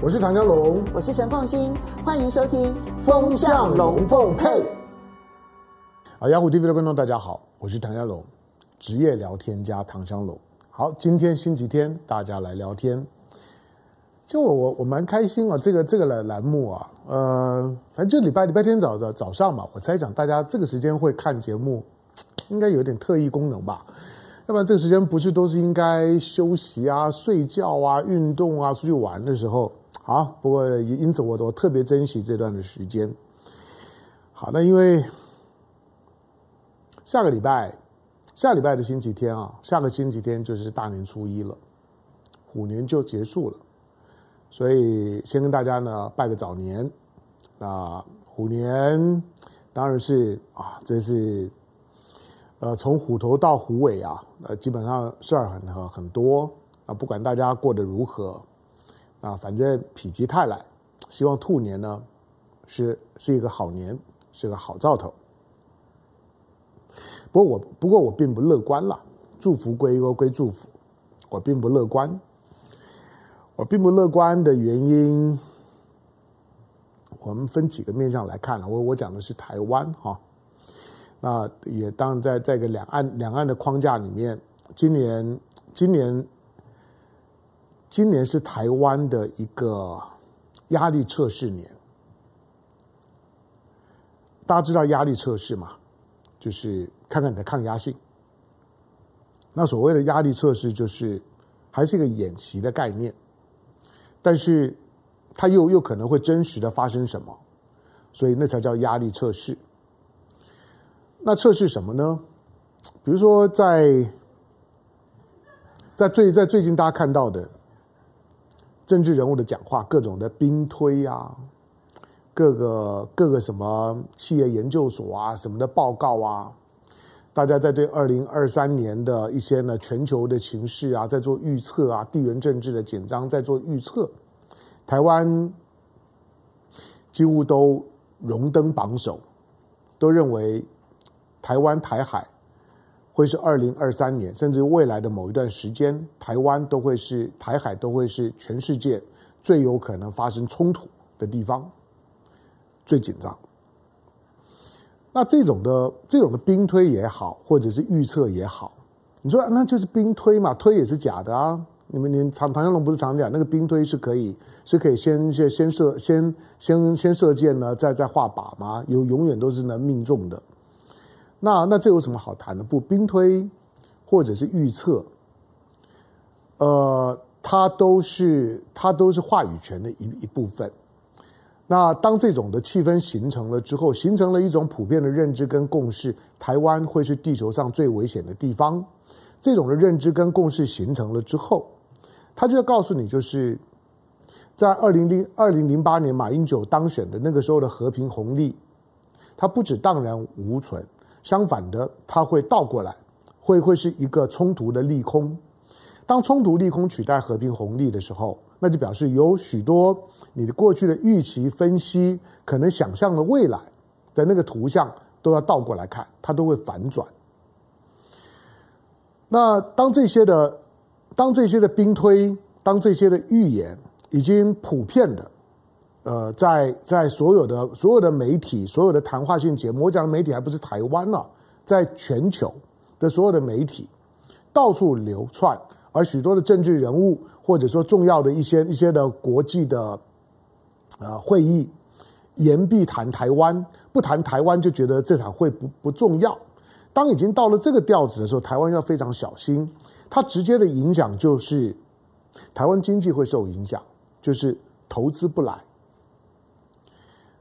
我是唐江龙，我是陈凤新，欢迎收听《风向龙凤配》。啊，雅虎 TV 的观众大家好，我是唐湘龙，职业聊天家唐香龙。好，今天星期天，大家来聊天。就我我我蛮开心啊，这个这个栏栏目啊，呃，反正就礼拜礼拜天早早早上嘛，我猜想大家这个时间会看节目，应该有点特异功能吧。要不然这个时间不是都是应该休息啊、睡觉啊、运动啊、出去玩的时候？好，不过也因此我我特别珍惜这段的时间。好，那因为下个礼拜，下礼拜的星期天啊，下个星期天就是大年初一了，虎年就结束了，所以先跟大家呢拜个早年。那虎年当然是啊，这是。呃，从虎头到虎尾啊，呃，基本上事儿很很多啊。不管大家过得如何啊，反正否极泰来，希望兔年呢是是一个好年，是个好兆头。不过我不过我并不乐观了，祝福归归归祝福，我并不乐观。我并不乐观的原因，我们分几个面向来看了。我我讲的是台湾哈。那也当然在在一个两岸两岸的框架里面，今年今年今年是台湾的一个压力测试年。大家知道压力测试吗？就是看看你的抗压性。那所谓的压力测试，就是还是一个演习的概念，但是它又又可能会真实的发生什么，所以那才叫压力测试。那测试什么呢？比如说在，在在最在最近大家看到的政治人物的讲话，各种的兵推啊，各个各个什么企业研究所啊，什么的报告啊，大家在对二零二三年的一些呢全球的情势啊，在做预测啊，地缘政治的紧张在做预测，台湾几乎都荣登榜首，都认为。台湾台海会是二零二三年，甚至未来的某一段时间，台湾都会是台海都会是全世界最有可能发生冲突的地方，最紧张。那这种的这种的兵推也好，或者是预测也好，你说那就是兵推嘛？推也是假的啊！你们连唐唐湘龙不是常讲那个兵推是可以是可以先先先射先先先射箭呢，再再画靶吗？有永远都是能命中的。那那这有什么好谈的？不，兵推或者是预测，呃，它都是它都是话语权的一一部分。那当这种的气氛形成了之后，形成了一种普遍的认知跟共识，台湾会是地球上最危险的地方。这种的认知跟共识形成了之后，他就要告诉你，就是在二零零二零零八年马英九当选的那个时候的和平红利，它不止荡然无存。相反的，它会倒过来，会会是一个冲突的利空。当冲突利空取代和平红利的时候，那就表示有许多你的过去的预期分析，可能想象的未来的那个图像，都要倒过来看，它都会反转。那当这些的，当这些的兵推，当这些的预言已经普遍的。呃，在在所有的所有的媒体、所有的谈话性节目，我讲的媒体还不是台湾呢，在全球的所有的媒体到处流窜，而许多的政治人物或者说重要的一些一些的国际的呃会议，言必谈台湾，不谈台湾就觉得这场会不不重要。当已经到了这个调子的时候，台湾要非常小心，它直接的影响就是台湾经济会受影响，就是投资不来。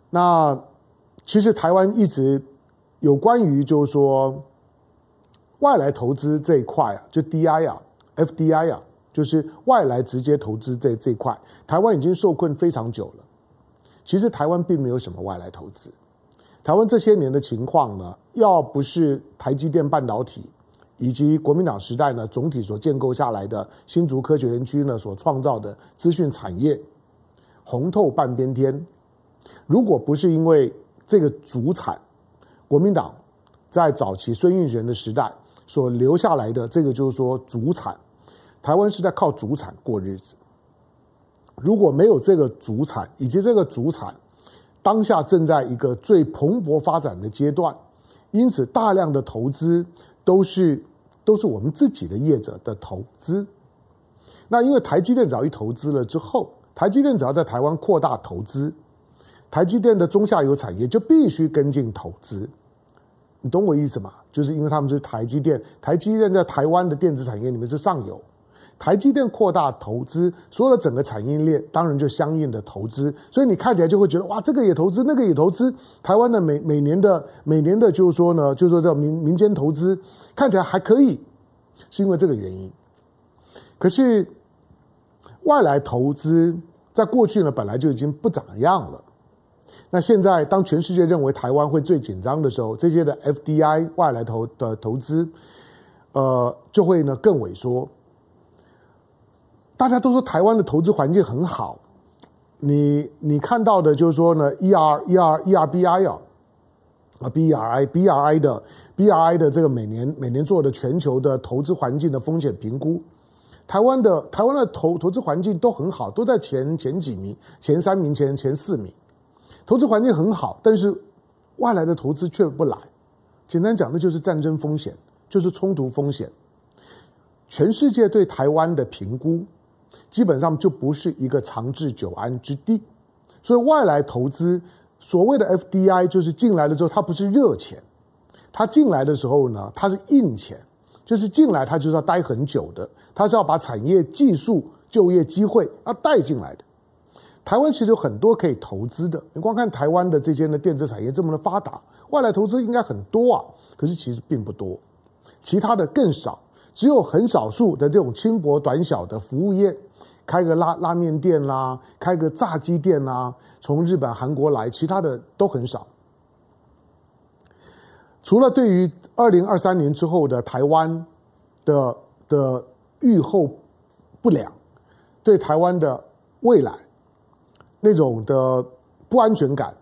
那其实台湾一直有关于就是说外来投资这一块啊，就 DI 啊，FDI 啊，就是外来直接投资这这块，台湾已经受困非常久了。其实台湾并没有什么外来投资，台湾这些年的情况呢，要不是台积电半导体以及国民党时代呢总体所建构下来的新竹科学园区呢所创造的资讯产业红透半边天。如果不是因为这个祖产，国民党在早期孙运璇的时代所留下来的这个，就是说祖产，台湾是在靠祖产过日子，如果没有这个主产，以及这个主产当下正在一个最蓬勃发展的阶段，因此大量的投资都是都是我们自己的业者的投资。那因为台积电只要一投资了之后，台积电只要在台湾扩大投资，台积电的中下游产业就必须跟进投资。你懂我意思吗？就是因为他们是台积电，台积电在台湾的电子产业里面是上游。台积电扩大投资，所有的整个产业链当然就相应的投资，所以你看起来就会觉得哇，这个也投资，那个也投资。台湾的每每年的每年的，就是说呢，就是说这民民间投资看起来还可以，是因为这个原因。可是外来投资在过去呢，本来就已经不怎么样了。那现在当全世界认为台湾会最紧张的时候，这些的 FDI 外来投的投资，呃，就会呢更萎缩。大家都说台湾的投资环境很好，你你看到的就是说呢，E R E R E R B I 啊，啊 B R I B R I 的 B R I 的这个每年每年做的全球的投资环境的风险评估，台湾的台湾的投投资环境都很好，都在前前几名、前三名、前前四名，投资环境很好，但是外来的投资却不来。简单讲的就是战争风险，就是冲突风险。全世界对台湾的评估。基本上就不是一个长治久安之地，所以外来投资所谓的 FDI 就是进来了之后，它不是热钱，它进来的时候呢，它是硬钱，就是进来它就是要待很久的，它是要把产业技术、就业机会要带进来的。台湾其实有很多可以投资的，你光看台湾的这些呢电子产业这么的发达，外来投资应该很多啊，可是其实并不多，其他的更少，只有很少数的这种轻薄短小的服务业。开个拉拉面店啦，开个炸鸡店啦，从日本、韩国来，其他的都很少。除了对于二零二三年之后的台湾的的预后不良，对台湾的未来那种的不安全感，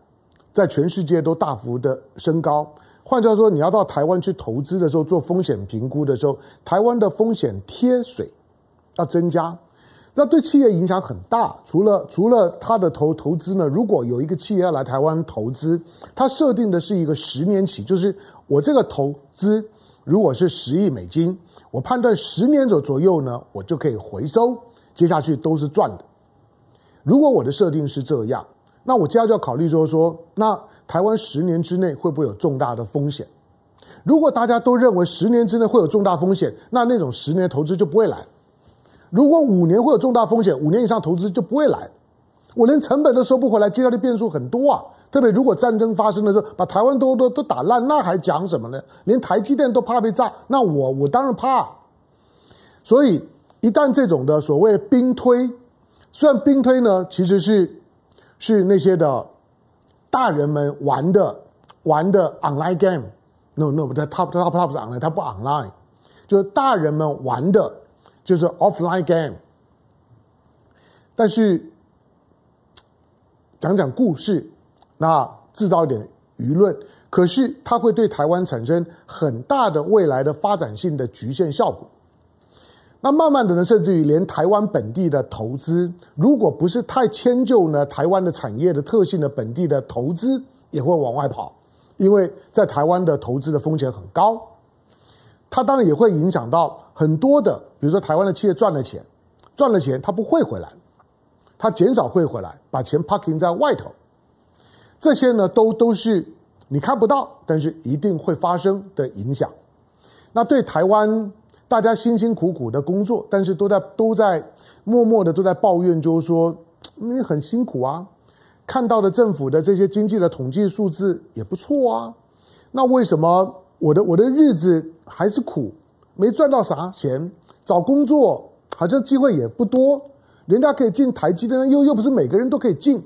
在全世界都大幅的升高。换句话说，你要到台湾去投资的时候，做风险评估的时候，台湾的风险贴水要增加。那对企业影响很大，除了除了他的投投资呢，如果有一个企业要来台湾投资，他设定的是一个十年期，就是我这个投资如果是十亿美金，我判断十年左左右呢，我就可以回收，接下去都是赚的。如果我的设定是这样，那我接下来就要考虑说说，那台湾十年之内会不会有重大的风险？如果大家都认为十年之内会有重大风险，那那种十年投资就不会来。如果五年会有重大风险，五年以上投资就不会来。我连成本都收不回来，接下来的变数很多啊。特别如果战争发生的时候，把台湾都都都打烂，那还讲什么呢？连台积电都怕被炸，那我我当然怕。所以一旦这种的所谓兵推，虽然兵推呢其实是是那些的大人们玩的玩的 online game，no no 不对，他他他不是 online，他不 online，就是大人们玩的。就是 offline game，但是讲讲故事，那制造一点舆论，可是它会对台湾产生很大的未来的发展性的局限效果。那慢慢的呢，甚至于连台湾本地的投资，如果不是太迁就呢台湾的产业的特性的本地的投资，也会往外跑，因为在台湾的投资的风险很高。它当然也会影响到很多的，比如说台湾的企业赚了钱，赚了钱它不汇回来，它减少汇回来，把钱 parking 在外头，这些呢都都是你看不到，但是一定会发生的影响。那对台湾大家辛辛苦苦的工作，但是都在都在默默的都在抱怨，就是说因为很辛苦啊，看到的政府的这些经济的统计数字也不错啊，那为什么？我的我的日子还是苦，没赚到啥钱，找工作好像机会也不多，人家可以进台积电，又又不是每个人都可以进，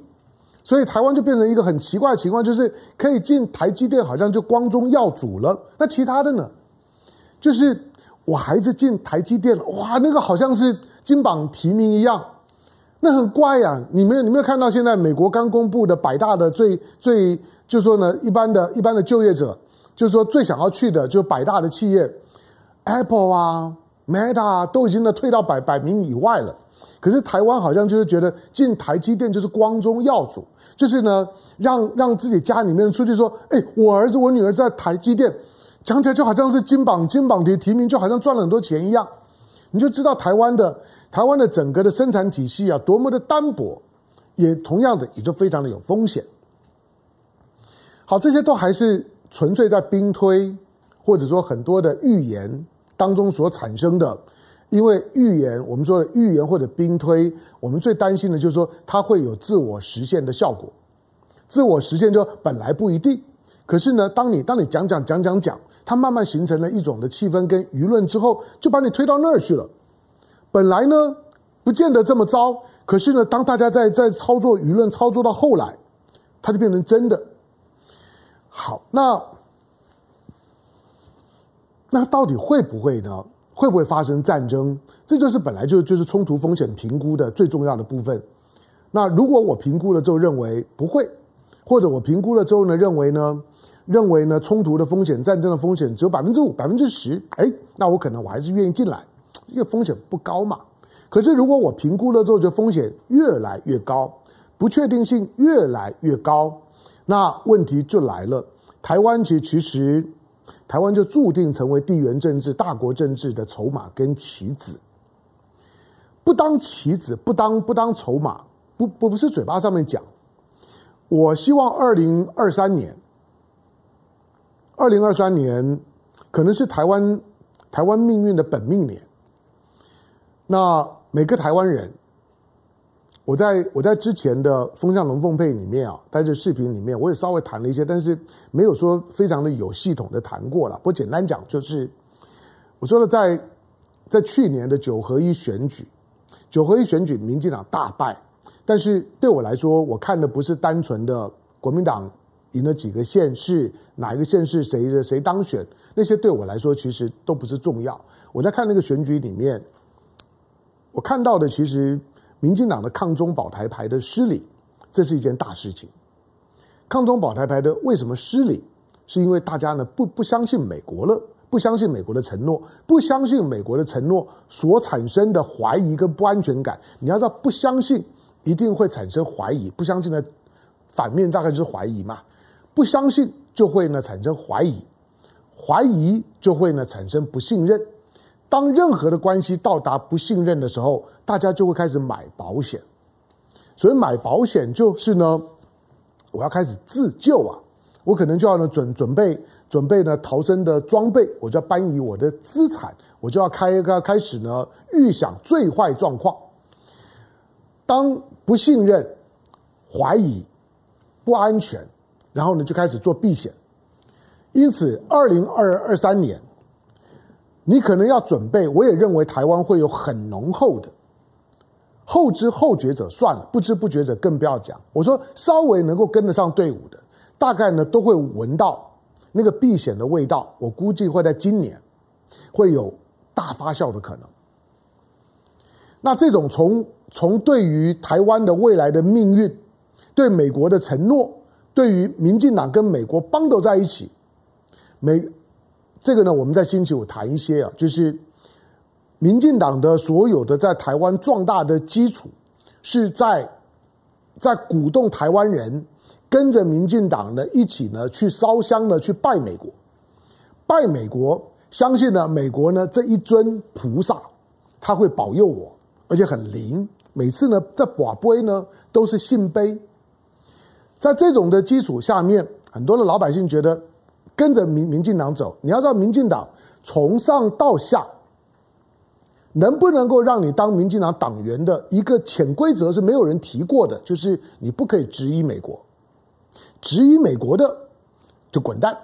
所以台湾就变成一个很奇怪的情况，就是可以进台积电，好像就光宗耀祖了。那其他的呢？就是我孩子进台积电了，哇，那个好像是金榜题名一样，那很怪呀、啊。你没有你没有看到现在美国刚公布的百大的最最，就是说呢，一般的一般的就业者。就是说，最想要去的，就是百大的企业，Apple 啊、Meta 啊，都已经呢退到百百名以外了。可是台湾好像就是觉得进台积电就是光宗耀祖，就是呢让让自己家里面出去说，哎，我儿子我女儿在台积电，讲起来就好像是金榜金榜题提名，就好像赚了很多钱一样。你就知道台湾的台湾的整个的生产体系啊多么的单薄，也同样的也就非常的有风险。好，这些都还是纯粹在兵推，或者说很多的预言当中所产生的。因为预言，我们说的预言或者兵推，我们最担心的就是说它会有自我实现的效果。自我实现就本来不一定，可是呢，当你当你讲讲讲讲讲，它慢慢形成了一种的气氛跟舆论之后，就把你推到那儿去了。本来呢，不见得这么糟，可是呢，当大家在在操作舆论，操作到后来，它就变成真的。好，那那到底会不会呢？会不会发生战争？这就是本来就就是冲突风险评估的最重要的部分。那如果我评估了之后认为不会，或者我评估了之后呢认为呢认为呢冲突的风险、战争的风险只有百分之五、百分之十，哎，那我可能我还是愿意进来，这个风险不高嘛。可是如果我评估了之后，就风险越来越高，不确定性越来越高，那问题就来了。台湾其实其实。台湾就注定成为地缘政治、大国政治的筹码跟棋子。不当棋子，不当不当筹码，不不不是嘴巴上面讲。我希望二零二三年，二零二三年可能是台湾台湾命运的本命年。那每个台湾人。我在我在之前的《风向龙凤配》里面啊，在这视频里面，我也稍微谈了一些，但是没有说非常的有系统的谈过了。不简单讲，就是我说了，在在去年的九合一选举，九合一选举，民进党大败，但是对我来说，我看的不是单纯的国民党赢了几个县市，哪一个县市谁的谁当选，那些对我来说其实都不是重要。我在看那个选举里面，我看到的其实。民进党的抗中保台牌的失礼，这是一件大事情。抗中保台牌的为什么失礼？是因为大家呢不不相信美国了，不相信美国的承诺，不相信美国的承诺所产生的怀疑跟不安全感。你要知道，不相信一定会产生怀疑，不相信的反面大概就是怀疑嘛。不相信就会呢产生怀疑，怀疑就会呢产生不信任。当任何的关系到达不信任的时候，大家就会开始买保险。所以买保险就是呢，我要开始自救啊！我可能就要呢准准备准备呢逃生的装备，我就要搬移我的资产，我就要开一个开始呢预想最坏状况。当不信任、怀疑、不安全，然后呢就开始做避险。因此，二零二二三年。你可能要准备，我也认为台湾会有很浓厚的后知后觉者算了，不知不觉者更不要讲。我说稍微能够跟得上队伍的，大概呢都会闻到那个避险的味道。我估计会在今年会有大发酵的可能。那这种从从对于台湾的未来的命运，对美国的承诺，对于民进党跟美国绑斗在一起，美。这个呢，我们在星期五谈一些啊，就是民进党的所有的在台湾壮大的基础，是在在鼓动台湾人跟着民进党呢一起呢去烧香呢去拜美国，拜美国，相信呢美国呢这一尊菩萨他会保佑我，而且很灵，每次呢在跋杯呢都是信杯，在这种的基础下面，很多的老百姓觉得。跟着民民进党走，你要知道，民进党从上到下，能不能够让你当民进党党员的一个潜规则是没有人提过的，就是你不可以质疑美国，质疑美国的就滚蛋。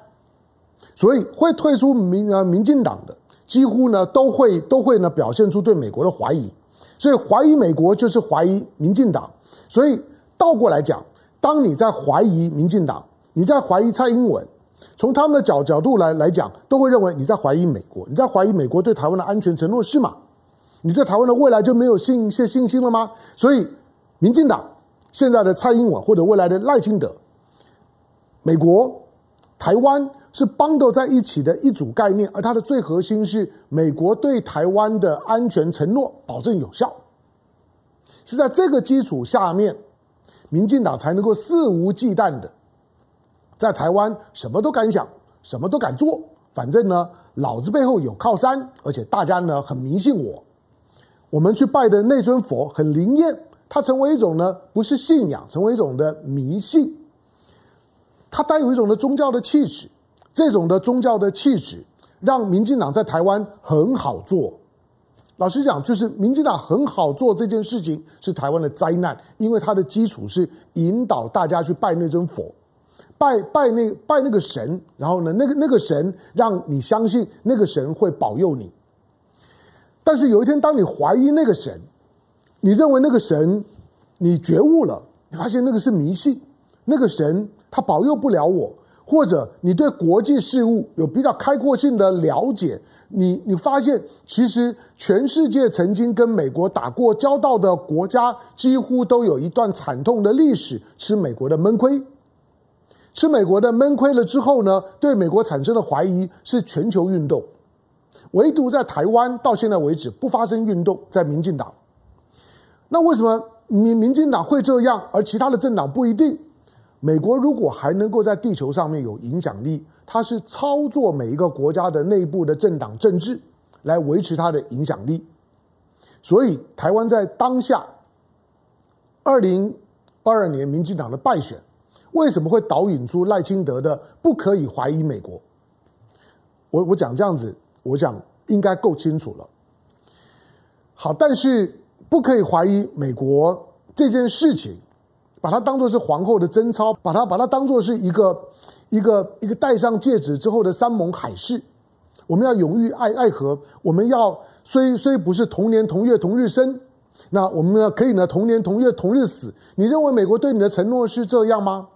所以会退出民呃民进党的，几乎呢都会都会呢表现出对美国的怀疑，所以怀疑美国就是怀疑民进党。所以倒过来讲，当你在怀疑民进党，你在怀疑蔡英文。从他们的角角度来来讲，都会认为你在怀疑美国，你在怀疑美国对台湾的安全承诺是吗？你对台湾的未来就没有信些信心了吗？所以，民进党现在的蔡英文或者未来的赖清德，美国、台湾是绑斗在一起的一组概念，而它的最核心是美国对台湾的安全承诺保证有效。是在这个基础下面，民进党才能够肆无忌惮的在台湾什么都敢想，什么都敢做。反正呢，老子背后有靠山，而且大家呢很迷信我。我们去拜的那尊佛很灵验，它成为一种呢不是信仰，成为一种的迷信。它带有一种的宗教的气质，这种的宗教的气质让民进党在台湾很好做。老实讲，就是民进党很好做这件事情是台湾的灾难，因为它的基础是引导大家去拜那尊佛。拜拜那拜那个神，然后呢，那个那个神让你相信那个神会保佑你。但是有一天，当你怀疑那个神，你认为那个神，你觉悟了，你发现那个是迷信，那个神他保佑不了我，或者你对国际事务有比较开阔性的了解，你你发现其实全世界曾经跟美国打过交道的国家，几乎都有一段惨痛的历史，吃美国的闷亏。吃美国的闷亏了之后呢，对美国产生的怀疑是全球运动，唯独在台湾到现在为止不发生运动，在民进党。那为什么民民进党会这样，而其他的政党不一定？美国如果还能够在地球上面有影响力，它是操作每一个国家的内部的政党政治来维持它的影响力。所以台湾在当下二零二二年民进党的败选。为什么会导引出赖清德的不可以怀疑美国？我我讲这样子，我讲应该够清楚了。好，但是不可以怀疑美国这件事情，把它当作是皇后的贞操，把它把它当作是一个一个一个戴上戒指之后的山盟海誓。我们要永浴爱爱河，我们要虽虽不是同年同月同日生，那我们呢可以呢同年同月同日死。你认为美国对你的承诺是这样吗？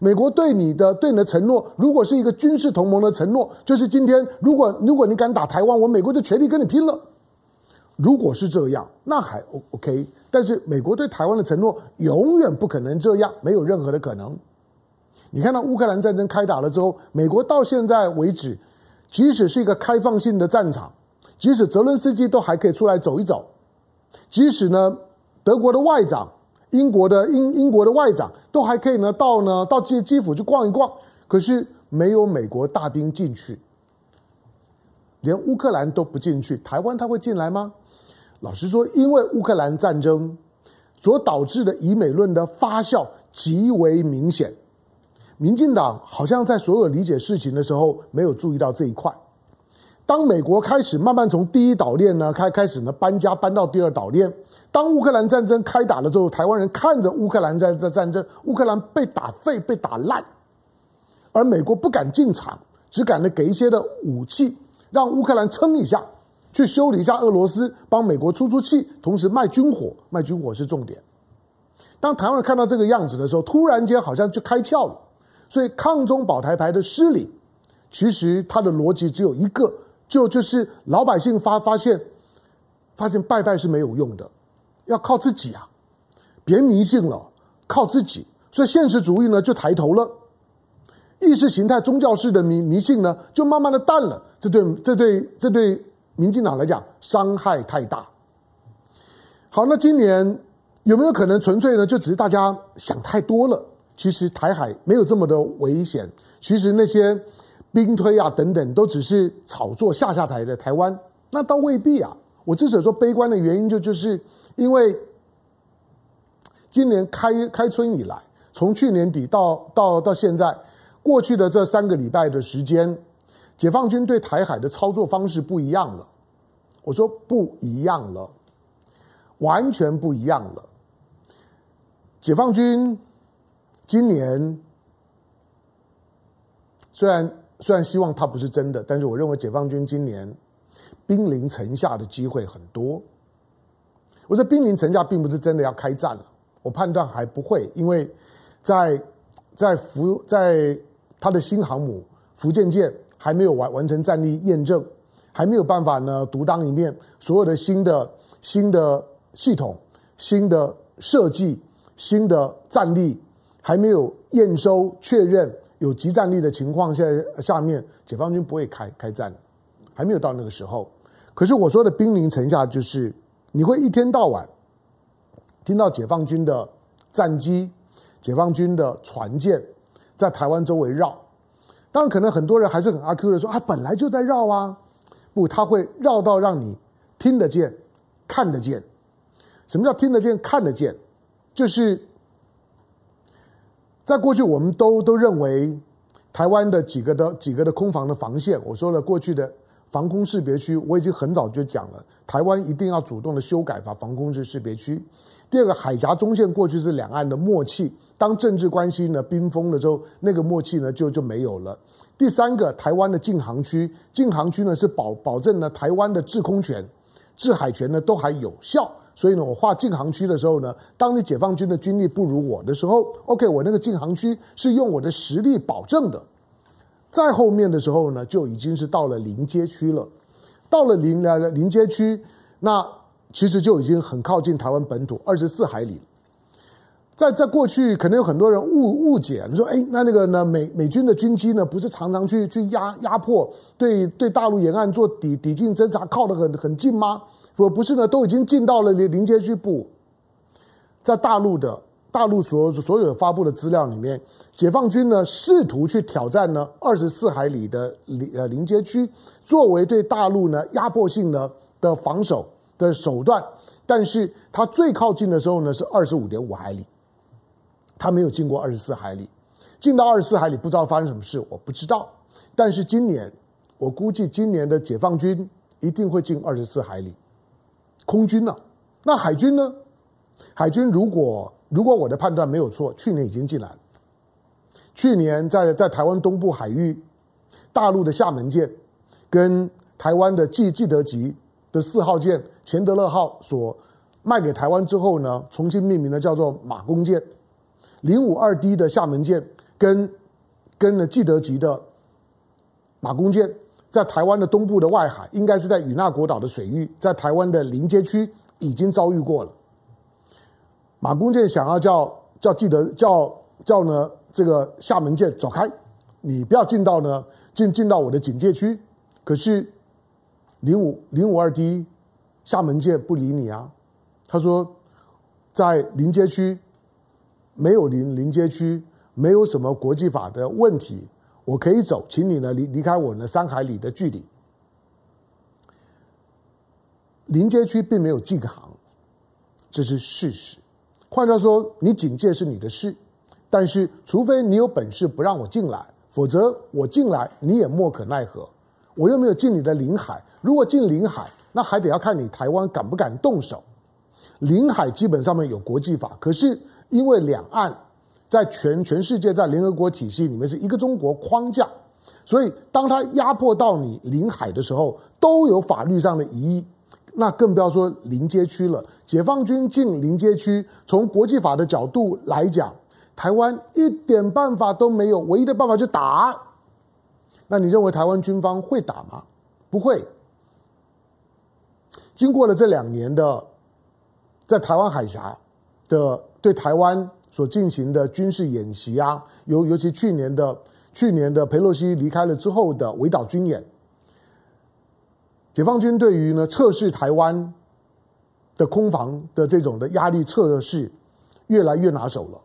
美国对你的对你的承诺，如果是一个军事同盟的承诺，就是今天如果如果你敢打台湾，我美国就全力跟你拼了。如果是这样，那还 O OK。但是美国对台湾的承诺永远不可能这样，没有任何的可能。你看到乌克兰战争开打了之后，美国到现在为止，即使是一个开放性的战场，即使泽伦斯基都还可以出来走一走，即使呢德国的外长。英国的英英国的外长都还可以呢，到呢到基基辅去逛一逛，可是没有美国大兵进去，连乌克兰都不进去，台湾他会进来吗？老实说，因为乌克兰战争所导致的以美论的发酵极为明显，民进党好像在所有理解事情的时候没有注意到这一块。当美国开始慢慢从第一岛链呢开开始呢搬家搬到第二岛链。当乌克兰战争开打了之后，台湾人看着乌克兰在这战争，乌克兰被打废、被打烂，而美国不敢进场，只敢呢给一些的武器，让乌克兰撑一下，去修理一下俄罗斯，帮美国出出气，同时卖军火，卖军火是重点。当台湾看到这个样子的时候，突然间好像就开窍了。所以抗中保台牌的失灵，其实它的逻辑只有一个，就就是老百姓发发现，发现拜拜是没有用的。要靠自己啊，别迷信了，靠自己。所以现实主义呢就抬头了，意识形态宗教式的迷迷信呢就慢慢的淡了。这对这对这对民进党来讲伤害太大。好，那今年有没有可能纯粹呢就只是大家想太多了？其实台海没有这么的危险，其实那些兵推啊等等都只是炒作下下台的台湾，那倒未必啊。我之所以说悲观的原因就就是。因为今年开开春以来，从去年底到到到现在，过去的这三个礼拜的时间，解放军对台海的操作方式不一样了。我说不一样了，完全不一样了。解放军今年虽然虽然希望它不是真的，但是我认为解放军今年兵临城下的机会很多。我说兵临城下并不是真的要开战了，我判断还不会，因为在在福在他的新航母福建舰还没有完完成战力验证，还没有办法呢独当一面，所有的新的新的系统、新的设计、新的战力还没有验收确认有集战力的情况下下面，解放军不会开开战，还没有到那个时候。可是我说的兵临城下就是。你会一天到晚听到解放军的战机、解放军的船舰在台湾周围绕。当然，可能很多人还是很阿 Q 的说：“啊，本来就在绕啊！”不，他会绕到让你听得见、看得见。什么叫听得见、看得见？就是在过去，我们都都认为台湾的几个的几个的空防的防线，我说了过去的防空识别区，我已经很早就讲了，台湾一定要主动的修改把防空识识别区。第二个，海峡中线过去是两岸的默契。当政治关系呢冰封了之后，那个默契呢就就没有了。第三个，台湾的禁航区，禁航区呢是保保证了台湾的制空权、制海权呢都还有效。所以呢，我划禁航区的时候呢，当你解放军的军力不如我的时候，OK，我那个禁航区是用我的实力保证的。再后面的时候呢，就已经是到了临街区了。到了临来了临街区，那其实就已经很靠近台湾本土二十四海里。在在过去，可能有很多人误误解，你说，哎，那那个呢？美美军的军机呢，不是常常去去压压迫，对对大陆沿岸做抵抵近侦察，靠得很很近吗？不不是呢，都已经进到了临临街区部。在大陆的大陆所所有发布的资料里面，解放军呢试图去挑战呢二十四海里的临呃临街区，作为对大陆呢压迫性的的防守的手段，但是它最靠近的时候呢是二十五点五海里。他没有进过二十四海里，进到二十四海里不知道发生什么事，我不知道。但是今年，我估计今年的解放军一定会进二十四海里。空军呢？那海军呢？海军如果如果我的判断没有错，去年已经进来了。去年在在台湾东部海域，大陆的厦门舰跟台湾的记记得级的四号舰钱德勒号所卖给台湾之后呢，重新命名的叫做马公舰。零五二 D 的厦门舰跟跟了记得级的马公舰，在台湾的东部的外海，应该是在与那国岛的水域，在台湾的临街区已经遭遇过了。马公舰想要叫叫记得叫叫呢这个厦门舰走开，你不要进到呢进进到我的警戒区。可是零五零五二 D 厦门舰不理你啊，他说在临街区。没有临临街区，没有什么国际法的问题，我可以走，请你呢离离开我呢三海里的距离。临街区并没有禁航，这是事实。换句话说，你警戒是你的事，但是除非你有本事不让我进来，否则我进来你也莫可奈何。我又没有进你的领海，如果进领海，那还得要看你台湾敢不敢动手。领海基本上面有国际法，可是。因为两岸在全全世界在联合国体系里面是一个中国框架，所以当它压迫到你领海的时候，都有法律上的疑义。那更不要说临街区了。解放军进临街区，从国际法的角度来讲，台湾一点办法都没有，唯一的办法就打。那你认为台湾军方会打吗？不会。经过了这两年的在台湾海峡的。对台湾所进行的军事演习啊，尤尤其去年的去年的裴洛西离开了之后的围岛军演，解放军对于呢测试台湾的空防的这种的压力测试越来越拿手了。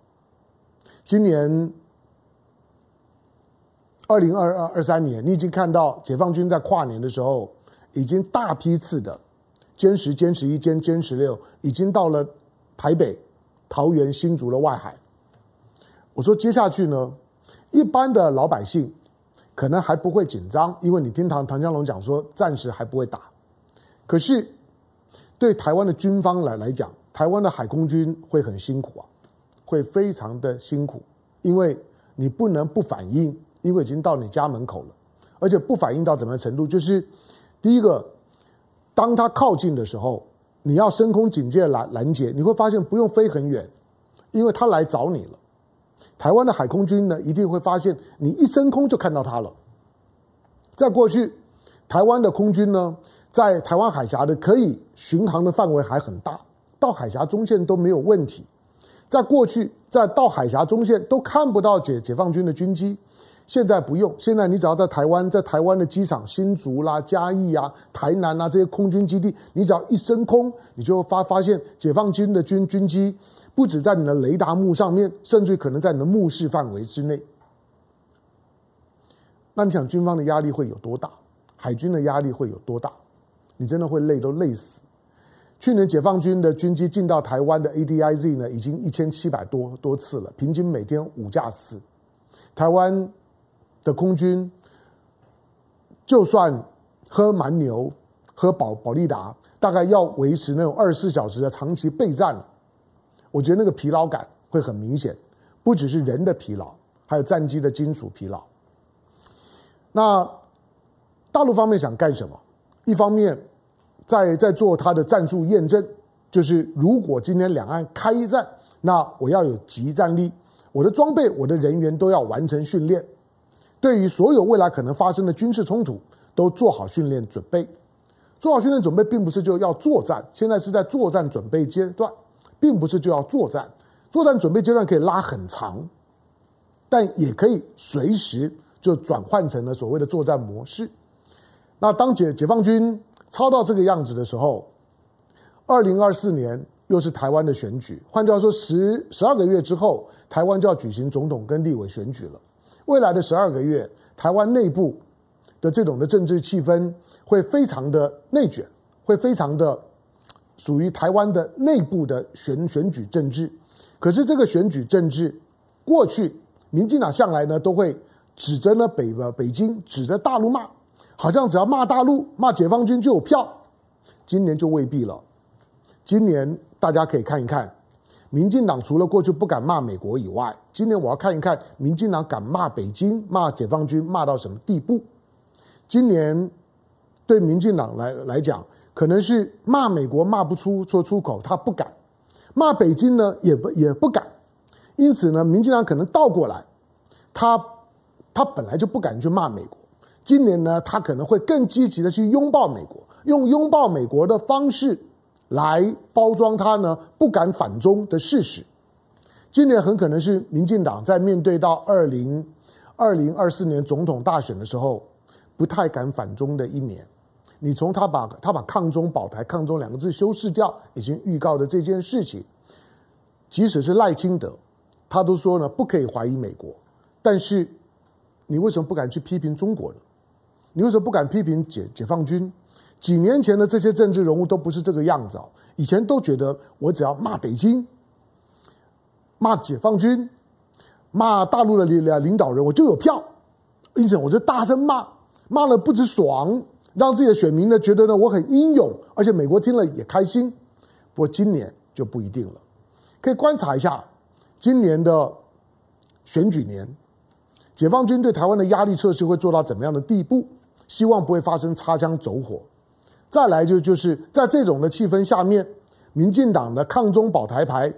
今年二零二二二三年，你已经看到解放军在跨年的时候，已经大批次的歼十、歼十一、歼歼十六已经到了台北。桃园新竹的外海，我说接下去呢，一般的老百姓可能还不会紧张，因为你听唐唐江龙讲说暂时还不会打。可是对台湾的军方来来讲，台湾的海空军会很辛苦啊，会非常的辛苦，因为你不能不反应，因为已经到你家门口了，而且不反应到怎么程度，就是第一个，当他靠近的时候。你要升空警戒拦拦截，你会发现不用飞很远，因为他来找你了。台湾的海空军呢，一定会发现你一升空就看到他了。在过去，台湾的空军呢，在台湾海峡的可以巡航的范围还很大，到海峡中线都没有问题。在过去，在到海峡中线都看不到解解放军的军机。现在不用，现在你只要在台湾，在台湾的机场新竹啦、嘉义啊、台南啊这些空军基地，你只要一升空，你就发发现解放军的军军机不止在你的雷达幕上面，甚至可能在你的目视范围之内。那你想军方的压力会有多大？海军的压力会有多大？你真的会累都累死。去年解放军的军机进到台湾的 ADIZ 呢，已经一千七百多多次了，平均每天五架次。台湾的空军就算喝蛮牛、喝保保力达，大概要维持那种二十四小时的长期备战，我觉得那个疲劳感会很明显，不只是人的疲劳，还有战机的金属疲劳。那大陆方面想干什么？一方面在在做他的战术验证，就是如果今天两岸开战，那我要有即战力，我的装备、我的人员都要完成训练。对于所有未来可能发生的军事冲突，都做好训练准备。做好训练准备，并不是就要作战，现在是在作战准备阶段，并不是就要作战。作战准备阶段可以拉很长，但也可以随时就转换成了所谓的作战模式。那当解解放军操到这个样子的时候，二零二四年又是台湾的选举，换句话说，十十二个月之后，台湾就要举行总统跟立委选举了。未来的十二个月，台湾内部的这种的政治气氛会非常的内卷，会非常的属于台湾的内部的选选举政治。可是这个选举政治，过去民进党向来呢都会指着呢北呃北京，指着大陆骂，好像只要骂大陆、骂解放军就有票。今年就未必了，今年大家可以看一看。民进党除了过去不敢骂美国以外，今年我要看一看民进党敢骂北京、骂解放军骂到什么地步。今年对民进党来来讲，可能是骂美国骂不出说出口，他不敢；骂北京呢，也不也不敢。因此呢，民进党可能倒过来，他他本来就不敢去骂美国，今年呢，他可能会更积极的去拥抱美国，用拥抱美国的方式。来包装他呢不敢反中的事实。今年很可能是民进党在面对到二零二零二四年总统大选的时候，不太敢反中的一年。你从他把他把抗中保台、抗中两个字修饰掉，已经预告的这件事情，即使是赖清德，他都说呢不可以怀疑美国。但是你为什么不敢去批评中国呢？你为什么不敢批评解解放军？几年前的这些政治人物都不是这个样子哦。以前都觉得我只要骂北京、骂解放军、骂大陆的领领导人，我就有票。因此，我就大声骂，骂了不止爽，让自己的选民呢觉得呢我很英勇，而且美国听了也开心。不过今年就不一定了，可以观察一下今年的选举年，解放军对台湾的压力测试会做到怎么样的地步？希望不会发生擦枪走火。再来就就是在这种的气氛下面，民进党的抗中保台牌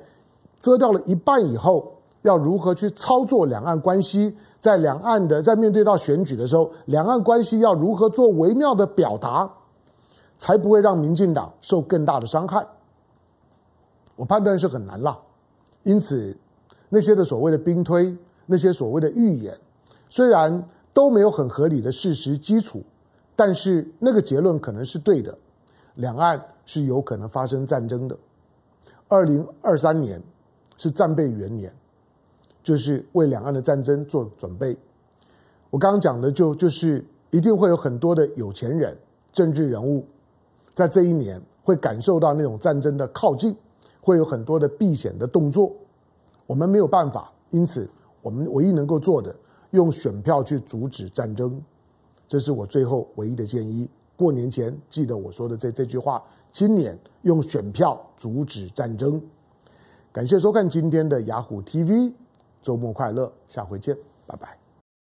遮掉了一半以后，要如何去操作两岸关系？在两岸的在面对到选举的时候，两岸关系要如何做微妙的表达，才不会让民进党受更大的伤害？我判断是很难了。因此，那些的所谓的兵推，那些所谓的预言，虽然都没有很合理的事实基础。但是那个结论可能是对的，两岸是有可能发生战争的。二零二三年是战备元年，就是为两岸的战争做准备。我刚刚讲的就就是一定会有很多的有钱人、政治人物，在这一年会感受到那种战争的靠近，会有很多的避险的动作。我们没有办法，因此我们唯一能够做的，用选票去阻止战争。这是我最后唯一的建议。过年前记得我说的这这句话：今年用选票阻止战争。感谢收看今天的雅虎 TV，周末快乐，下回见，拜拜。